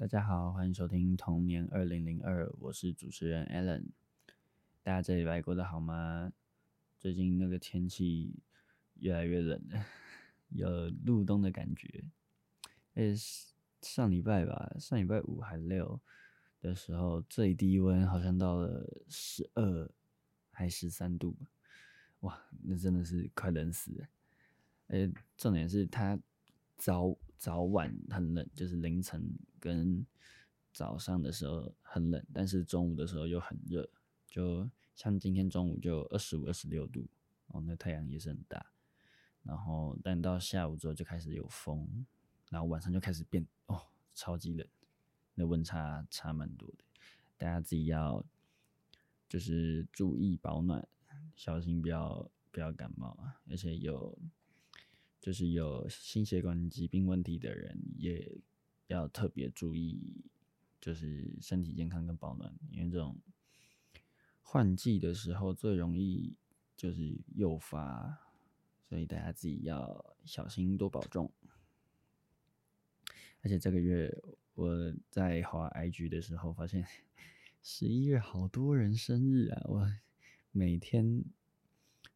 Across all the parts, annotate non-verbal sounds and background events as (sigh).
大家好，欢迎收听童年二零零二，我是主持人 Alan。大家这礼拜过得好吗？最近那个天气越来越冷了，有入冬的感觉。诶，上礼拜吧，上礼拜五还六的时候，最低温好像到了十二还十三度，哇，那真的是快冷死了。诶，重点是它早。早晚很冷，就是凌晨跟早上的时候很冷，但是中午的时候又很热，就像今天中午就二十五、二十六度，哦，那太阳也是很大。然后，但到下午之后就开始有风，然后晚上就开始变哦，超级冷，那温差差蛮多的。大家自己要就是注意保暖，小心不要不要感冒啊，而且有。就是有心血管疾病问题的人，也要特别注意，就是身体健康跟保暖，因为这种换季的时候最容易就是诱发，所以大家自己要小心多保重。而且这个月我在滑 IG 的时候，发现十一月好多人生日啊！我每天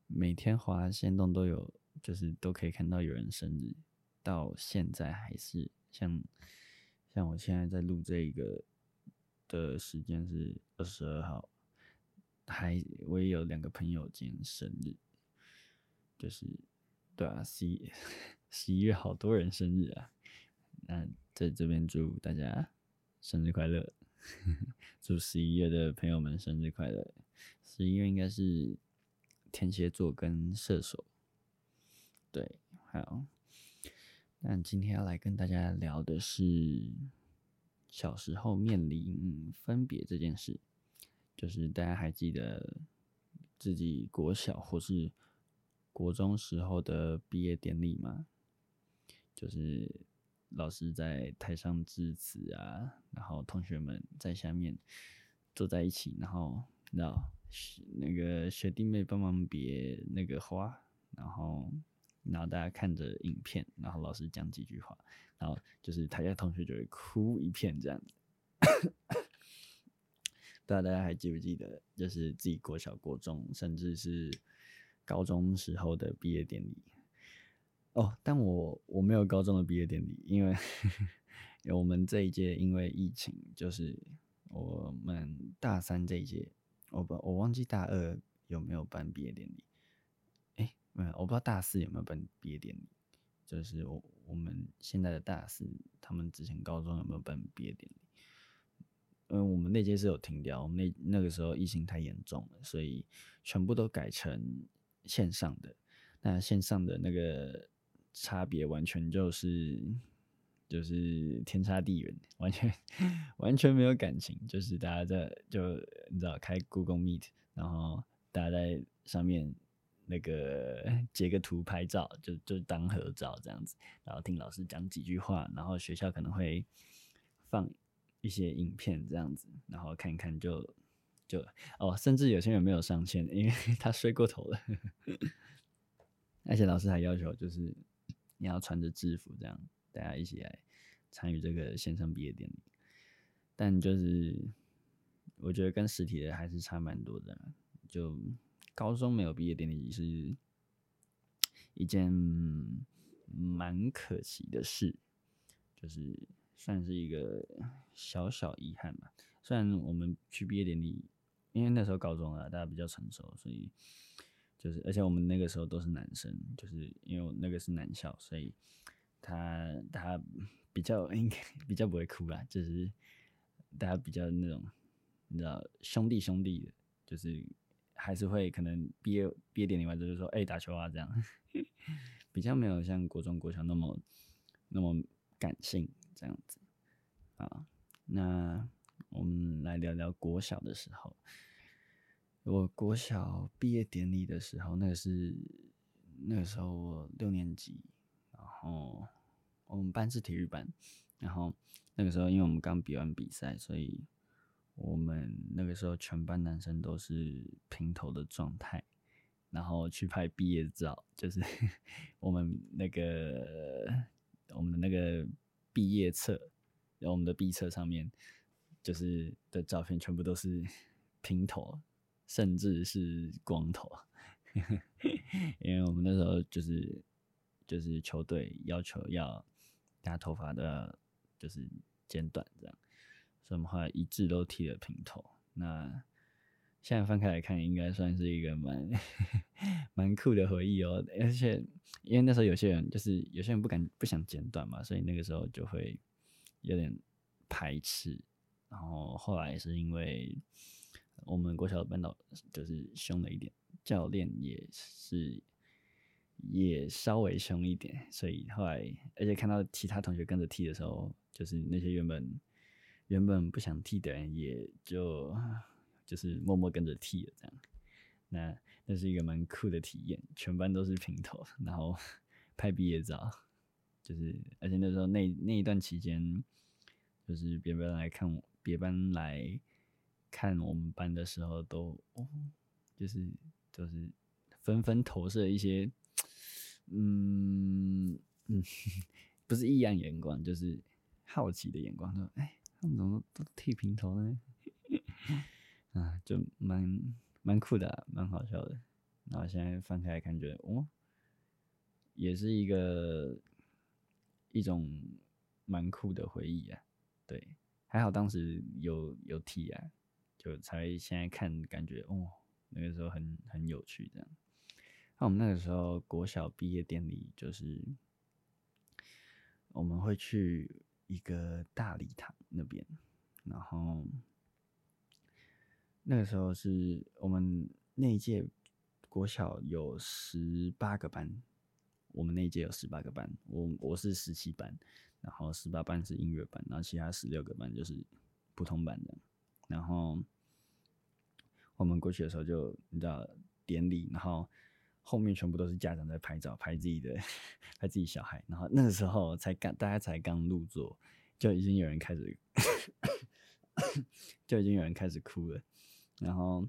每天滑限动都有。就是都可以看到有人生日，到现在还是像像我现在在录这个的时间是二十二号，还我也有两个朋友今天生日，就是对啊，十一十一月好多人生日啊，那在这边祝大家生日快乐，(laughs) 祝十一月的朋友们生日快乐，十一月应该是天蝎座跟射手。对，好。那今天要来跟大家聊的是小时候面临分别这件事，就是大家还记得自己国小或是国中时候的毕业典礼吗？就是老师在台上致辞啊，然后同学们在下面坐在一起，然后让那个学弟妹帮忙别那个花，然后。然后大家看着影片，然后老师讲几句话，然后就是台下同学就会哭一片这样子。(coughs) 不知道大家还记不记得，就是自己国小、国中，甚至是高中时候的毕业典礼。哦，但我我没有高中的毕业典礼，因为我们这一届因为疫情，就是我们大三这一届，我不我忘记大二有没有办毕业典礼。没有，我不知道大四有没有办毕业典礼。就是我我们现在的大四，他们之前高中有没有办毕业典礼？因为我们那届是有停掉，我们那那个时候疫情太严重了，所以全部都改成线上的。那线上的那个差别完全就是就是天差地远，完全完全没有感情，就是大家在就你知道开 Google Meet，然后大家在上面。那个截个图拍照，就就当合照这样子，然后听老师讲几句话，然后学校可能会放一些影片这样子，然后看一看就就哦，甚至有些人没有上线，因为 (laughs) 他睡过头了，而且老师还要求就是你要穿着制服这样，大家一起来参与这个线上毕业典礼，但就是我觉得跟实体的还是差蛮多的，就。高中没有毕业典礼是一件蛮可惜的事，就是算是一个小小遗憾吧。虽然我们去毕业典礼，因为那时候高中啊，大家比较成熟，所以就是而且我们那个时候都是男生，就是因为那个是男校，所以他他比较 (laughs) 应该比较不会哭啦，就是大家比较那种你知道兄弟兄弟的，就是。还是会可能毕业毕业典礼完之后就说哎、打球啊这样，比较没有像国中国小那么那么感性这样子啊。那我们来聊聊国小的时候，我国小毕业典礼的时候，那个是那个时候我六年级，然后我们班是体育班，然后那个时候因为我们刚比完比赛，所以。我们那个时候全班男生都是平头的状态，然后去拍毕业照，就是 (laughs) 我们那个我们的那个毕业册，然后我们的毕业册上面就是的照片全部都是 (laughs) 平头，甚至是光头，(laughs) 因为我们那时候就是就是球队要求要大家头发都要就是剪短这样，所以我们后来一致都剃了平头。那现在翻开来看，应该算是一个蛮 (laughs) 蛮酷的回忆哦。而且因为那时候有些人就是有些人不敢不想剪短嘛，所以那个时候就会有点排斥。然后后来是因为我们国小的班导就是凶了一点，教练也是也稍微凶一点，所以后来而且看到其他同学跟着剃的时候，就是那些原本原本不想剃的人也就。就是默默跟着剃了这样，那那是一个蛮酷的体验，全班都是平头，然后 (laughs) 拍毕业照，就是而且那时候那那一段期间，就是别班来看我，别班来看我们班的时候都，哦，就是就是纷纷投射一些，嗯嗯，(laughs) 不是异样眼光，就是好奇的眼光，说，哎，怎么都剃平头呢？(laughs) 啊，就蛮蛮酷的，蛮好笑的。然后现在翻开来看，觉得哦，也是一个一种蛮酷的回忆啊。对，还好当时有有剃啊，就才现在看感觉哦，那个时候很很有趣这样。那我们那个时候国小毕业典礼，就是我们会去一个大礼堂那边，然后。那个时候是我们那一届国小有十八个班，我们那一届有十八个班，我我是十七班，然后十八班是音乐班，然后其他十六个班就是普通班的。然后我们过去的时候就你知道典礼，然后后面全部都是家长在拍照，拍自己的 (laughs) 拍自己小孩，然后那个时候才刚大家才刚入座，就已经有人开始 (coughs) 就已经有人开始哭了。然后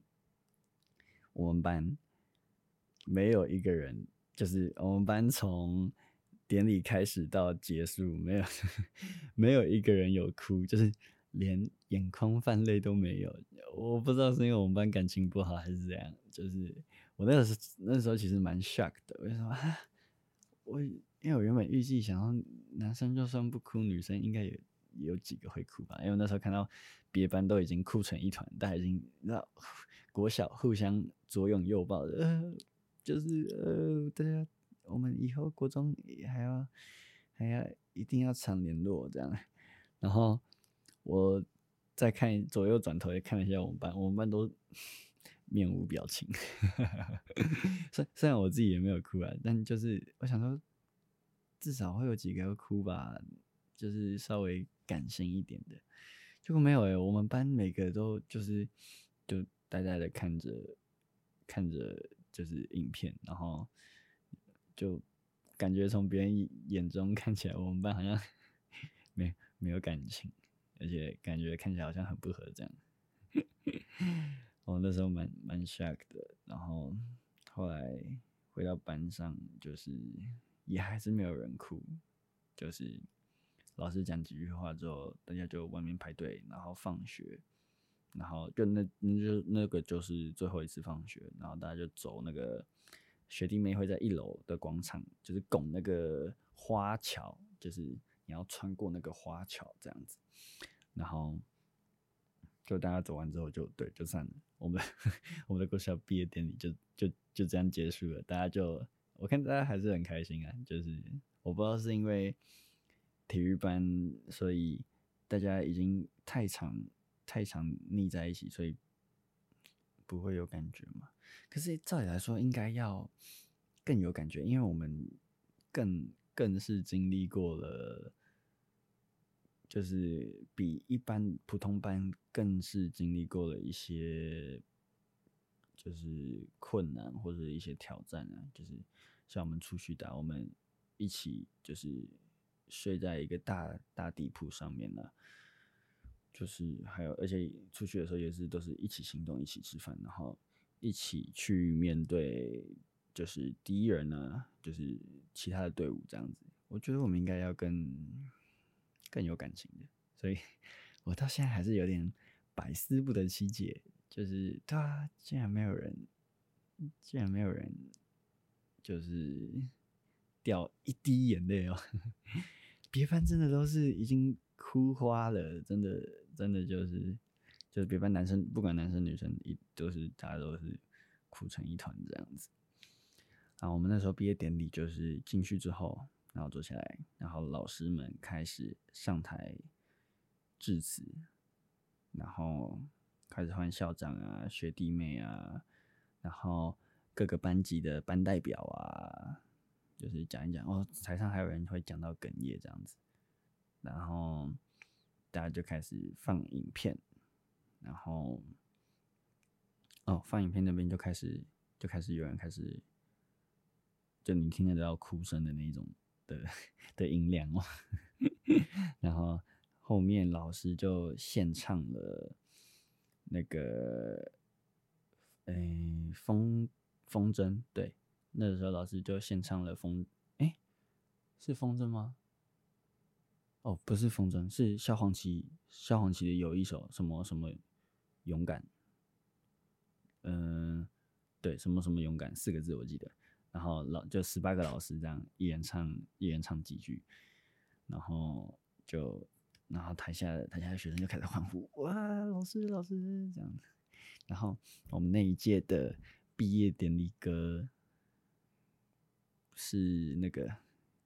我们班没有一个人，就是我们班从典礼开始到结束，没有 (laughs) 没有一个人有哭，就是连眼眶泛泪都没有。我不知道是因为我们班感情不好还是怎样，就是我那个时那时候其实蛮 shock 的。为什么？我因为我原本预计想要男生就算不哭，女生应该也有几个会哭吧？因为那时候看到。别班都已经哭成一团，大家已经那国小互相左拥右抱的，就是呃，大家我们以后国中还要还要一定要常联络这样。然后我再看左右转头也看了一下我们班，我们班都面无表情。(laughs) 虽虽然我自己也没有哭啊，但就是我想说，至少会有几个哭吧，就是稍微感性一点的。结果没有诶、我们班每个都就是就呆呆的看着看着就是影片，然后就感觉从别人眼中看起来，我们班好像 (laughs) 没没有感情，而且感觉看起来好像很不合这样。我那时候蛮蛮 shock 的，然后后来回到班上，就是也还是没有人哭，就是。老师讲几句话之后，大家就外面排队，然后放学，然后就那那就那个就是最后一次放学，然后大家就走那个学弟妹会在一楼的广场，就是拱那个花桥，就是你要穿过那个花桥这样子，然后就大家走完之后就对就散了，我们 (laughs) 我们的国小毕业典礼就就就这样结束了，大家就我看大家还是很开心啊，就是我不知道是因为。体育班，所以大家已经太长太长腻在一起，所以不会有感觉嘛。可是照理来说，应该要更有感觉，因为我们更更是经历过了，就是比一般普通班更是经历过了一些，就是困难或者一些挑战啊。就是像我们出去打，我们一起就是。睡在一个大大地铺上面呢，就是还有，而且出去的时候也是都是一起行动，一起吃饭，然后一起去面对，就是敌人呢，就是其他的队伍这样子。我觉得我们应该要跟更有感情的，所以我到现在还是有点百思不得其解，就是对啊，竟然没有人，竟然没有人，就是掉一滴眼泪哦。(laughs) 别班真的都是已经哭花了，真的真的就是，就是别班男生不管男生女生一都是大家都是哭成一团这样子。啊，我们那时候毕业典礼就是进去之后，然后坐下来，然后老师们开始上台致辞，然后开始换校长啊、学弟妹啊，然后各个班级的班代表啊，就是讲一讲哦。台上还有人会讲到哽咽这样子，然后大家就开始放影片，然后哦，放影片那边就开始就开始有人开始。就你听得到哭声的那种的 (laughs) 的音量哦，(laughs) 然后后面老师就献唱了那个，诶、欸，风风筝，对，那个时候老师就献唱了风，诶、欸，是风筝吗？哦，不是风筝，是萧煌奇，萧煌奇的有一首什么什么勇敢，嗯、对，什么什么勇敢四个字我记得。然后老就十八个老师这样一人唱一人唱几句，然后就然后台下台下的学生就开始欢呼，哇，老师老师这样，然后我们那一届的毕业典礼歌是那个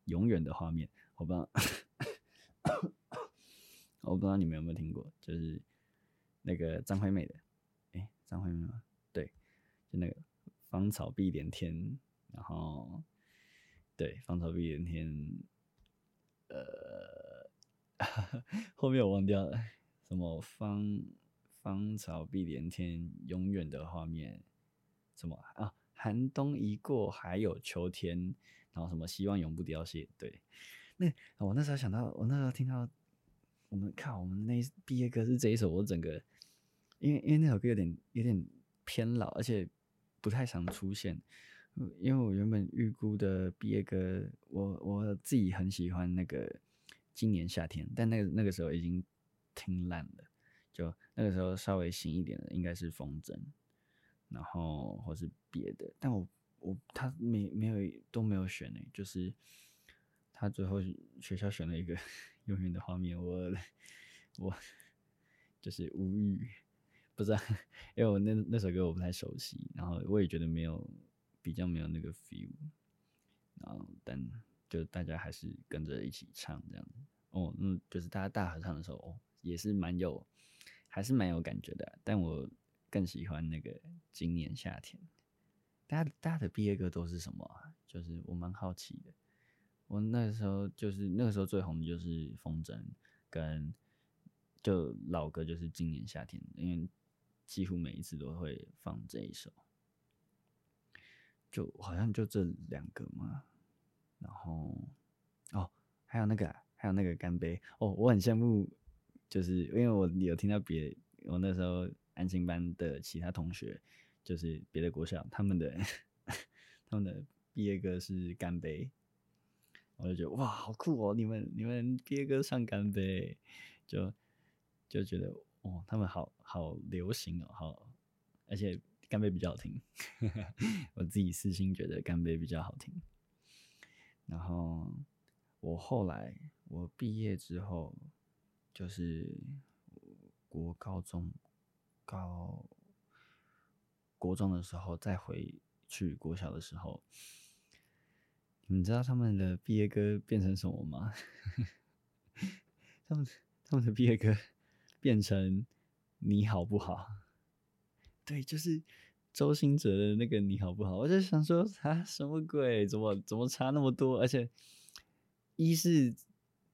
永远的画面，我不知道，我不知道你们有没有听过，就是那个张惠妹的，诶，张惠妹吗？对，就那个芳草碧连天。然后，对，芳草碧连天，呃，(laughs) 后面我忘掉了，什么芳芳草碧连天，永远的画面，什么啊？寒冬一过，还有秋天，然后什么希望永不凋谢。对，那我那时候想到，我那时候听到，我们靠，我们那毕业歌是这一首，我整个，因为因为那首歌有点有点偏老，而且不太常出现。因为我原本预估的毕业歌，我我自己很喜欢那个《今年夏天》，但那个那个时候已经听烂了。就那个时候稍微新一点的，应该是《风筝》，然后或是别的。但我我他没没有都没有选呢，就是他最后学校选了一个 (laughs)《永远的画面》，我我就是无语，不知道，(laughs) 因为我那那首歌我不太熟悉，然后我也觉得没有。比较没有那个 feel，然后但就大家还是跟着一起唱这样哦，嗯，就是大家大合唱的时候哦，也是蛮有，还是蛮有感觉的。但我更喜欢那个今年夏天。大家大家的毕业歌都是什么啊？就是我蛮好奇的。我那时候就是那个时候最红的就是风筝，跟就老歌就是今年夏天，因为几乎每一次都会放这一首。就好像就这两个嘛，然后哦，还有那个，还有那个干杯。哦，我很羡慕，就是因为我有听到别，我那时候安心班的其他同学，就是别的国小，他们的 (laughs) 他们的毕业歌是干杯，我就觉得哇，好酷哦，你们你们毕业歌唱干杯，就就觉得哦，他们好好流行哦，好，而且。干杯比较好听，(laughs) 我自己私心觉得干杯比较好听。然后我后来我毕业之后，就是国高中高国中的时候，再回去国小的时候，你知道他们的毕业歌变成什么吗？(laughs) 他们他们的毕业歌变成你好不好？对，就是周兴哲的那个你好不好？我就想说啊，什么鬼？怎么怎么差那么多？而且一是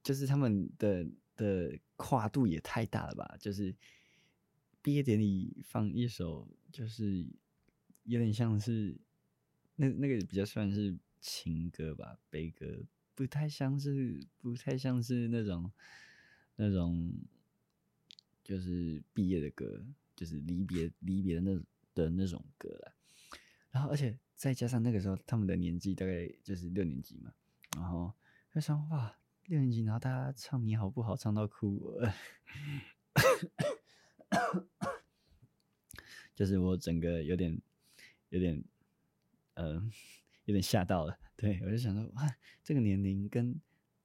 就是他们的的跨度也太大了吧？就是毕业典礼放一首，就是有点像是那那个比较算是情歌吧，悲歌，不太像是不太像是那种那种就是毕业的歌。就是离别离别的那的那种歌了，然后而且再加上那个时候他们的年纪大概就是六年级嘛，然后就想哇，六年级，然后大家唱你好不好，唱到哭，就是我整个有点有点呃有点吓到了。对，我就想说，哇，这个年龄跟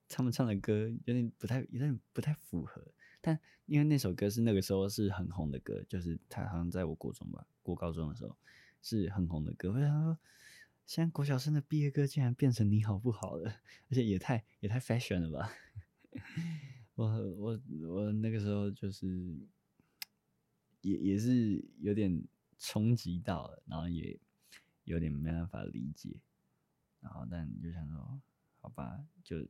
他们唱的歌有点不太有点不太符合。但因为那首歌是那个时候是很红的歌，就是他好像在我国中吧，过高中的时候是很红的歌。我想说，现在国小生的毕业歌竟然变成你好不好了，而且也太也太 fashion 了吧！(laughs) 我我我那个时候就是也也是有点冲击到了，然后也有点没办法理解，然后但就想说，好吧，就。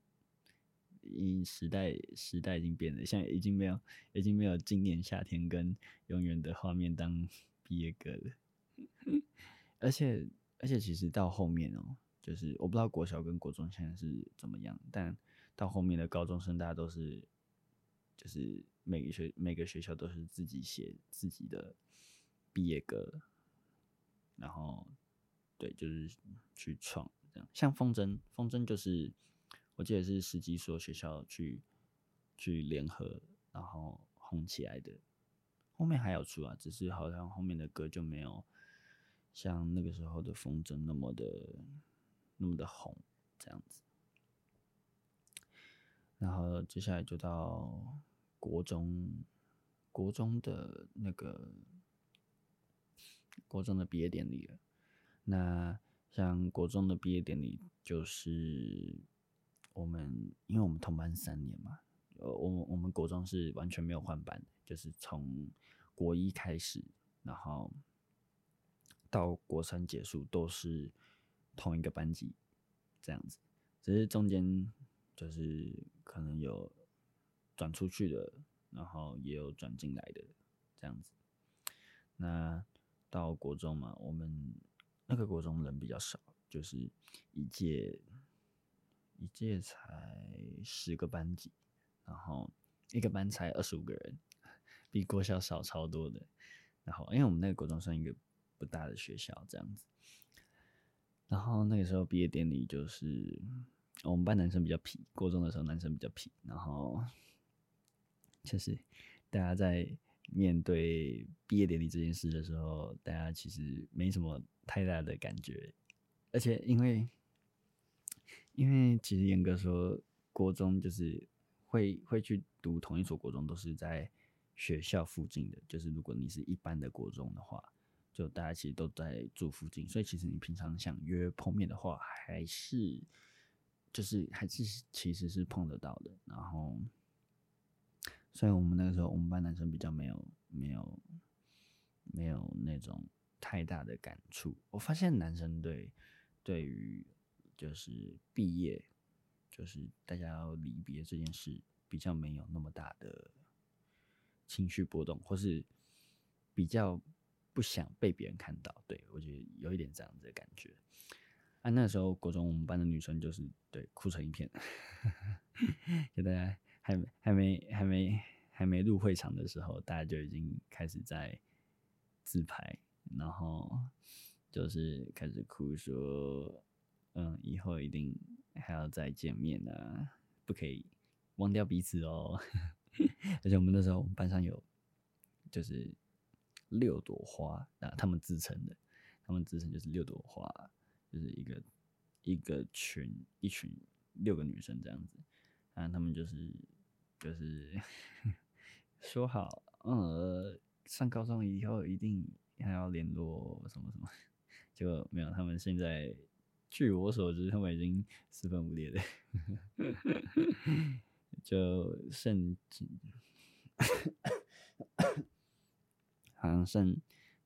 因时代时代已经变了，现在已经没有已经没有今年夏天跟永远的画面当 (laughs) 毕业歌了。(laughs) 而且而且其实到后面哦、喔，就是我不知道国小跟国中现在是怎么样，但到后面的高中生大家都是就是每个学每个学校都是自己写自己的毕业歌，然后对，就是去创这样，像风筝风筝就是。我记得是十几所学校去去联合，然后红起来的。后面还有出啊，只是好像后面的歌就没有像那个时候的风筝那么的那么的红这样子。然后接下来就到国中，国中的那个国中的毕业典礼了。那像国中的毕业典礼就是。我们因为我们同班三年嘛，呃，我我们国中是完全没有换班，就是从国一开始，然后到国三结束都是同一个班级这样子，只是中间就是可能有转出去的，然后也有转进来的这样子。那到国中嘛，我们那个国中人比较少，就是一届。一届才十个班级，然后一个班才二十五个人，(laughs) 比国小少超多的。然后，因为我们那个国中算一个不大的学校，这样子。然后那个时候毕业典礼就是我们班男生比较皮，国中的时候男生比较皮。然后就是大家在面对毕业典礼这件事的时候，大家其实没什么太大的感觉，而且因为。因为其实严格说，国中就是会会去读同一所国中，都是在学校附近的。就是如果你是一般的国中的话，就大家其实都在住附近，所以其实你平常想约碰面的话，还是就是还是其实是碰得到的。然后，所以我们那个时候，我们班男生比较没有没有没有那种太大的感触。我发现男生对对于就是毕业，就是大家要离别这件事，比较没有那么大的情绪波动，或是比较不想被别人看到。对，我觉得有一点这样子的感觉。啊，那时候国中我们班的女生就是对哭成一片，(laughs) 就大家还还没还没还没入会场的时候，大家就已经开始在自拍，然后就是开始哭说。嗯，以后一定还要再见面啊，不可以忘掉彼此哦。(laughs) 而且我们那时候，我们班上有就是六朵花啊，他们自称的，他们自称就是六朵花，就是一个一个群，一群六个女生这样子啊，他们就是就是 (laughs) 说好，嗯，上高中以后一定还要联络什么什么，(laughs) 结果没有，他们现在。据我所知，他们已经四分五裂了，(laughs) 就剩几，(coughs) 好像剩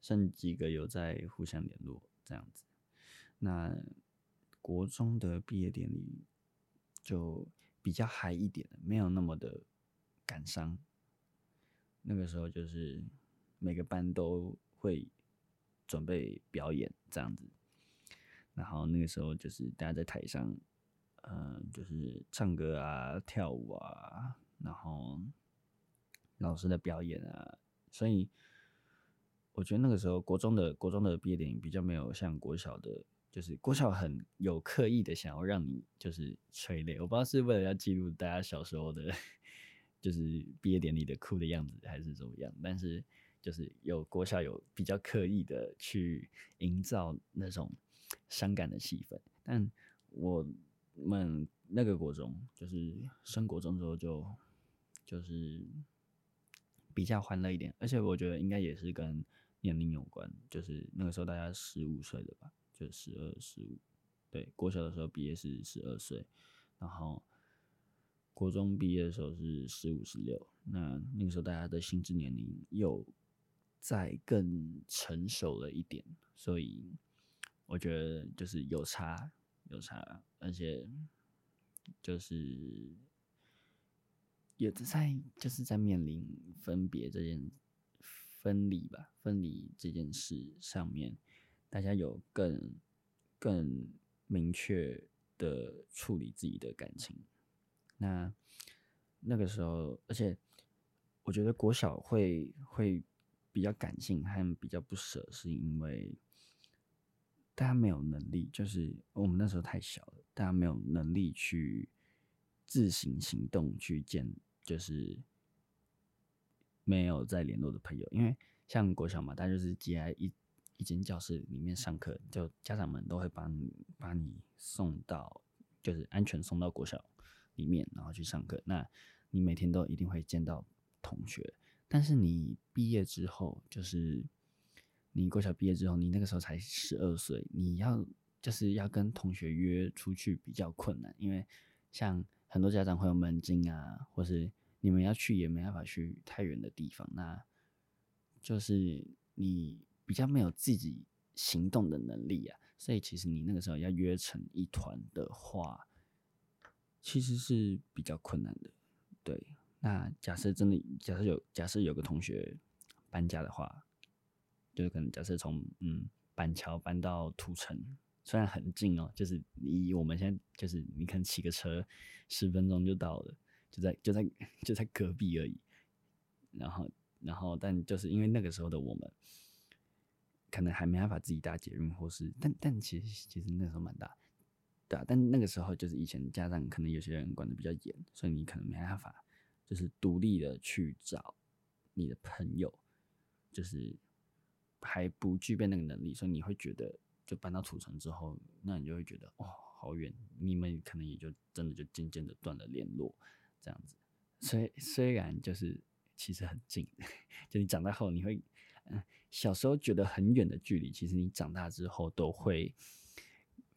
剩几个有在互相联络这样子。那国中的毕业典礼就比较嗨一点，没有那么的感伤。那个时候就是每个班都会准备表演这样子。然后那个时候就是大家在台上，嗯、就是唱歌啊、跳舞啊，然后老师的表演啊，所以我觉得那个时候国中的国中的毕业典礼比较没有像国小的，就是国小很有刻意的想要让你就是催泪，我不知道是为了要记录大家小时候的，(laughs) 就是毕业典礼的哭的样子，还是怎么样，但是就是有国小有比较刻意的去营造那种伤感的气氛，但我们那个国中就是升国中之后就就是比较欢乐一点，而且我觉得应该也是跟年龄有关，就是那个时候大家十五岁的吧，就十二十五，对，国小的时候毕业是十二岁，然后国中毕业的时候是十五十六，那那个时候大家的心智年龄又再更成熟了一点，所以我觉得就是有差有差，而且就是也在就是在面临分别这件。分离吧，分离这件事上面，大家有更更明确的处理自己的感情。那那个时候，而且我觉得国小会会比较感性和比较不舍，是因为大家没有能力，就是我们那时候太小了，大家没有能力去自行行动去见，就是。没有再联络的朋友，因为像国小嘛，大家就是挤在一一间教室里面上课，就家长们都会帮你把你送到，就是安全送到国小里面，然后去上课。那你每天都一定会见到同学，但是你毕业之后，就是你国小毕业之后，你那个时候才十二岁，你要就是要跟同学约出去比较困难，因为像很多家长会有门禁啊，或是。你们要去也没办法去太远的地方，那就是你比较没有自己行动的能力啊，所以其实你那个时候要约成一团的话，其实是比较困难的。对，那假设真的，假设有假设有个同学搬家的话，就是可能假设从嗯板桥搬到土城，虽然很近哦，就是以我们现在就是你可能骑个车十分钟就到了。就在就在就在隔壁而已，然后然后但就是因为那个时候的我们，可能还没办法自己搭捷运，或是但但其实其实那时候蛮大，对啊，但那个时候就是以前家长可能有些人管得比较严，所以你可能没办法就是独立的去找你的朋友，就是还不具备那个能力，所以你会觉得就搬到土城之后，那你就会觉得哦好远，你们可能也就真的就渐渐的断了联络。这样子，虽虽然就是其实很近，(laughs) 就你长大后你会，嗯，小时候觉得很远的距离，其实你长大之后都会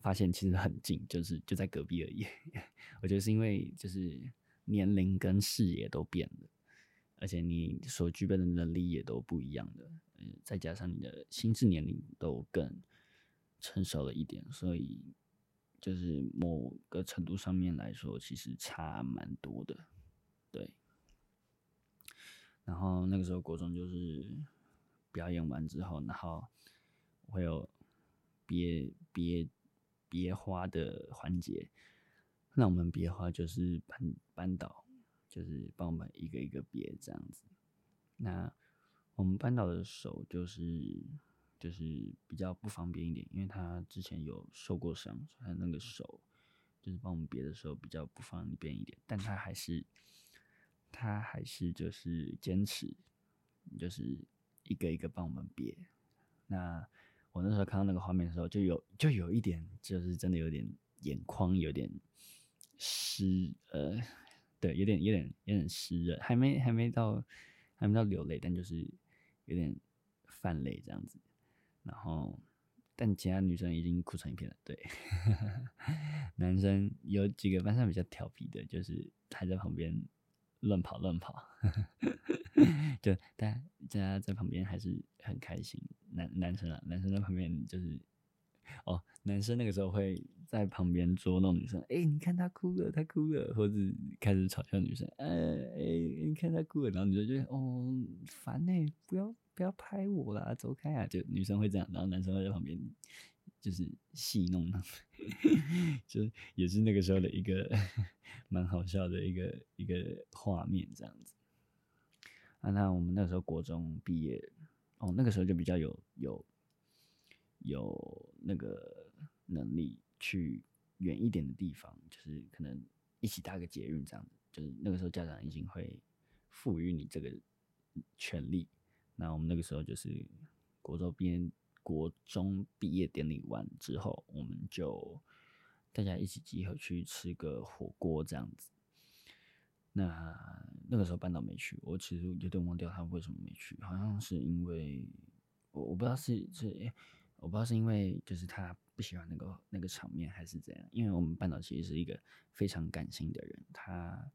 发现其实很近，就是就在隔壁而已。(laughs) 我觉得是因为就是年龄跟视野都变了，而且你所具备的能力也都不一样的，嗯，再加上你的心智年龄都更成熟了一点，所以。就是某个程度上面来说，其实差蛮多的，对。然后那个时候国中就是表演完之后，然后会有别别别花的环节。那我们别的话就是班班导，就是帮我们一个一个别这样子。那我们班导的手就是。就是比较不方便一点，因为他之前有受过伤，所以他那个手就是帮我们别的时候比较不方便一点。但他还是，他还是就是坚持，就是一个一个帮我们别。那我那时候看到那个画面的时候，就有就有一点，就是真的有点眼眶有点湿，呃，对，有点有点有点湿热，还没还没到还没到流泪，但就是有点泛泪这样子。然后，但其他女生已经哭成一片了。对，(laughs) 男生有几个班上比较调皮的，就是还在旁边乱跑乱跑，(laughs) 就大家大家在旁边还是很开心。男男生啊，男生在旁边就是，哦，男生那个时候会在旁边捉弄女生，哎，你看他哭了，他哭了，或者开始嘲笑女生，哎哎，你看他哭了，然后女生就哦，烦呢、不要。不要拍我啦，走开啊！就女生会这样，然后男生会在旁边就是戏弄他们，(laughs) 就也是那个时候的一个 (laughs) 蛮好笑的一个一个画面这样子。啊，那我们那时候国中毕业，哦，那个时候就比较有有有那个能力去远一点的地方，就是可能一起搭个捷运这样子，就是那个时候家长已经会赋予你这个权利。那我们那个时候就是国中毕业，国中毕业典礼完之后，我们就大家一起集合去吃个火锅这样子。那那个时候班导没去，我其实有点忘掉他为什么没去，好像是因为我我不知道是是、欸，我不知道是因为就是他不喜欢那个那个场面还是怎样。因为我们班导其实是一个非常感性的人，他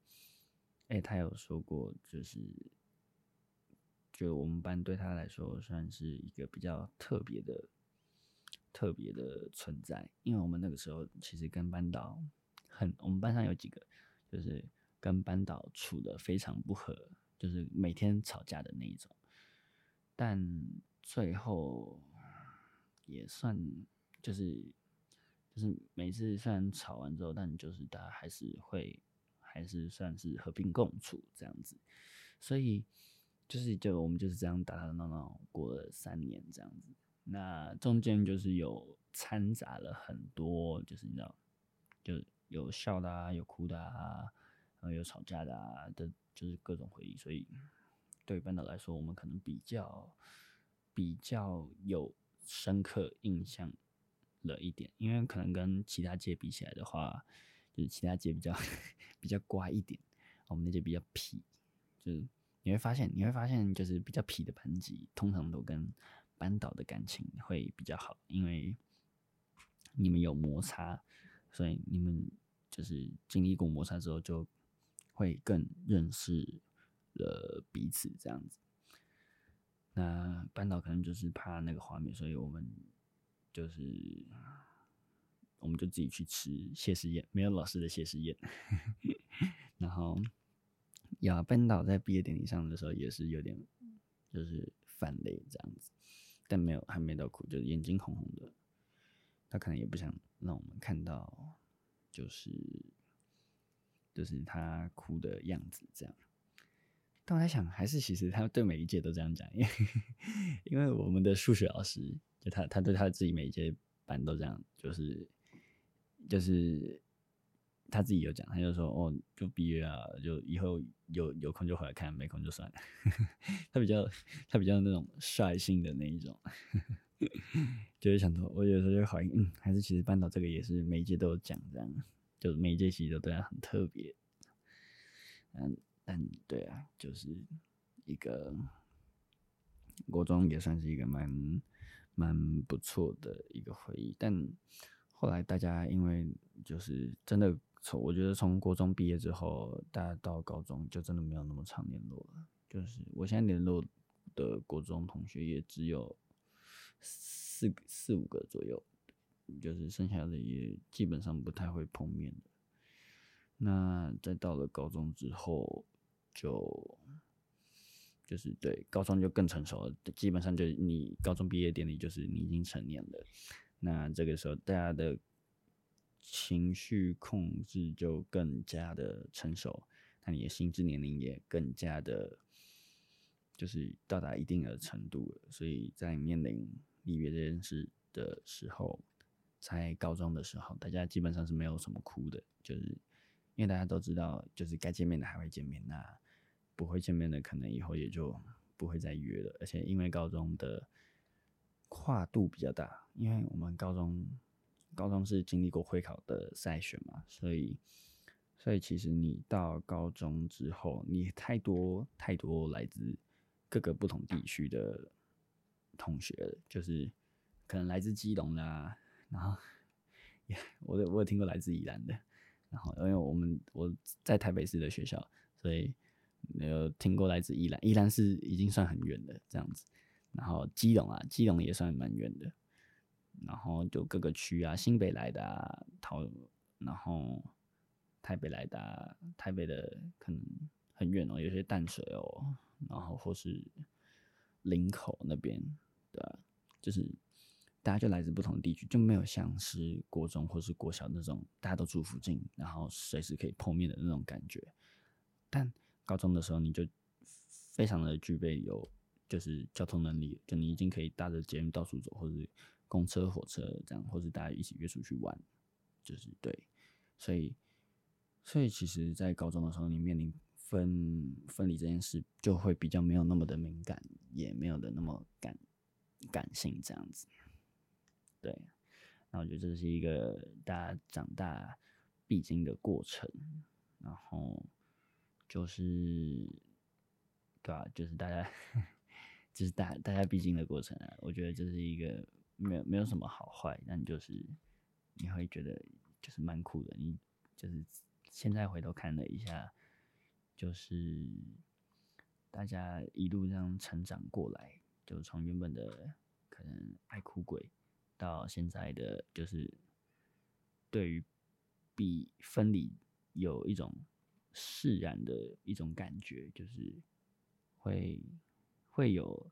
哎、他有说过就是。就我们班对他来说算是一个比较特别的、特别的存在，因为我们那个时候其实跟班导很，我们班上有几个就是跟班导处的非常不合，就是每天吵架的那一种。但最后也算就是就是每次虽然吵完之后，但就是大家还是会还是算是和平共处这样子，所以。就是就我们就是这样打打闹闹过了三年这样子，那中间就是有掺杂了很多，就是你知道，就有笑的啊，有哭的啊，然后有吵架的啊的，就是各种回忆。所以对班导来说，我们可能比较比较有深刻印象了一点，因为可能跟其他届比起来的话，就是其他届比较 (laughs) 比较乖一点，我们那届比较皮，就是。你会发现，你会发现，就是比较皮的班级，通常都跟班导的感情会比较好，因为你们有摩擦，所以你们就是经历过摩擦之后，就会更认识了彼此这样子。那班导可能就是怕那个画面，所以我们就是我们就自己去吃谢师宴，没有老师的谢师宴，(laughs) 然后。呀，班导在毕业典礼上的时候也是有点，就是泛泪这样子，但没有还没到哭，就是眼睛红红的。他可能也不想让我们看到，就是就是他哭的样子这样。但我在想，还是其实他对每一届都这样讲，因为因为我们的数学老师就他他对他自己每一届班都这样，就是就是。他自己有讲，他就说：“哦，就毕业啊，就以后有有空就回来看，没空就算了。(laughs) ”他比较他比较那种率性的那一种，(laughs) 就是想说，我有时候就怀疑，嗯，还是其实班导这个也是每一届都有讲这样，就是每一届其实都对他很特别。嗯，但对啊，就是一个国中也算是一个蛮蛮不错的一个回忆，但后来大家因为就是真的。从我觉得从国中毕业之后，大家到高中就真的没有那么常联络了。就是我现在联络的国中同学也只有四四五个左右，就是剩下的也基本上不太会碰面。那再到了高中之后，就就是对高中就更成熟了，基本上就你高中毕业典礼就是你已经成年了。那这个时候大家的。情绪控制就更加的成熟，那你的心智年龄也更加的，就是到达一定的程度了。所以在面临离别这件事的时候，在高中的时候，大家基本上是没有什么哭的，就是因为大家都知道，就是该见面的还会见面，那不会见面的可能以后也就不会再约了。而且因为高中的跨度比较大，因为我们高中。高中是经历过会考的筛选嘛，所以，所以其实你到高中之后，你太多太多来自各个不同地区的同学，就是可能来自基隆的啊，然后，我我有听过来自宜兰的，然后因为我们我在台北市的学校，所以没有听过来自宜兰，宜兰是已经算很远的这样子，然后基隆啊，基隆也算蛮远的。然后就各个区啊，新北来的啊，桃，然后台北来的啊，台北的可能很远哦，有些淡水哦，然后或是林口那边，对啊，就是大家就来自不同地区，就没有像是国中或是国小那种大家都住附近，然后随时可以碰面的那种感觉。但高中的时候，你就非常的具备有就是交通能力，就你已经可以搭着捷运到处走，或者。公车、火车这样，或者大家一起约出去玩，就是对，所以，所以其实，在高中的时候，你面临分分离这件事，就会比较没有那么的敏感，也没有的那么感感性这样子，对。那我觉得这是一个大家长大必经的过程，然后就是，对啊，就是大家，(laughs) 就是大大家必经的过程啊。我觉得这是一个没有没有什么好坏，但就是你会觉得就是蛮酷的。你就是现在回头看了一下，就是大家一路这样成长过来，就从原本的可能爱哭鬼。到现在的就是对于比分离有一种释然的一种感觉，就是会会有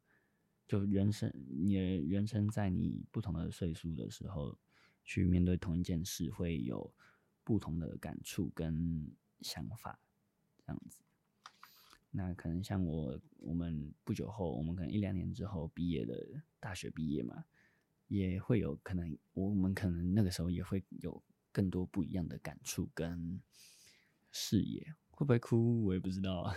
就人生，你的人生在你不同的岁数的时候去面对同一件事，会有不同的感触跟想法，这样子。那可能像我，我们不久后，我们可能一两年之后毕业的大学毕业嘛。也会有可能，我们可能那个时候也会有更多不一样的感触跟视野，会不会哭我也不知道，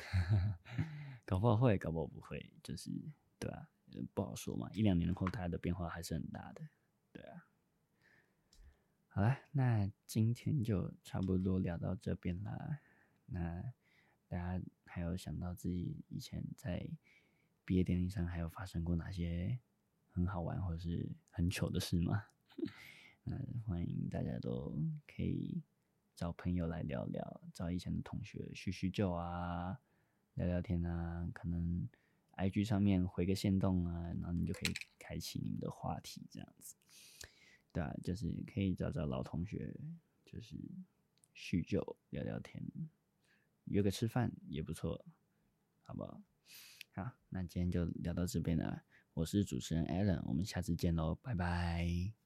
(laughs) 搞不好会，搞不好不会，就是对啊，不好说嘛。一两年后，它的变化还是很大的，对啊。好了，那今天就差不多聊到这边啦。那大家还有想到自己以前在毕业典礼上还有发生过哪些？很好玩或者是很糗的事吗？(laughs) 嗯，欢迎大家都可以找朋友来聊聊，找以前的同学叙叙旧啊，聊聊天啊，可能 IG 上面回个限动啊，然后你就可以开启你们的话题，这样子，对啊，就是可以找找老同学，就是叙旧聊聊天，约个吃饭也不错，好不好？好，那今天就聊到这边了。我是主持人 Alan，我们下次见喽，拜拜。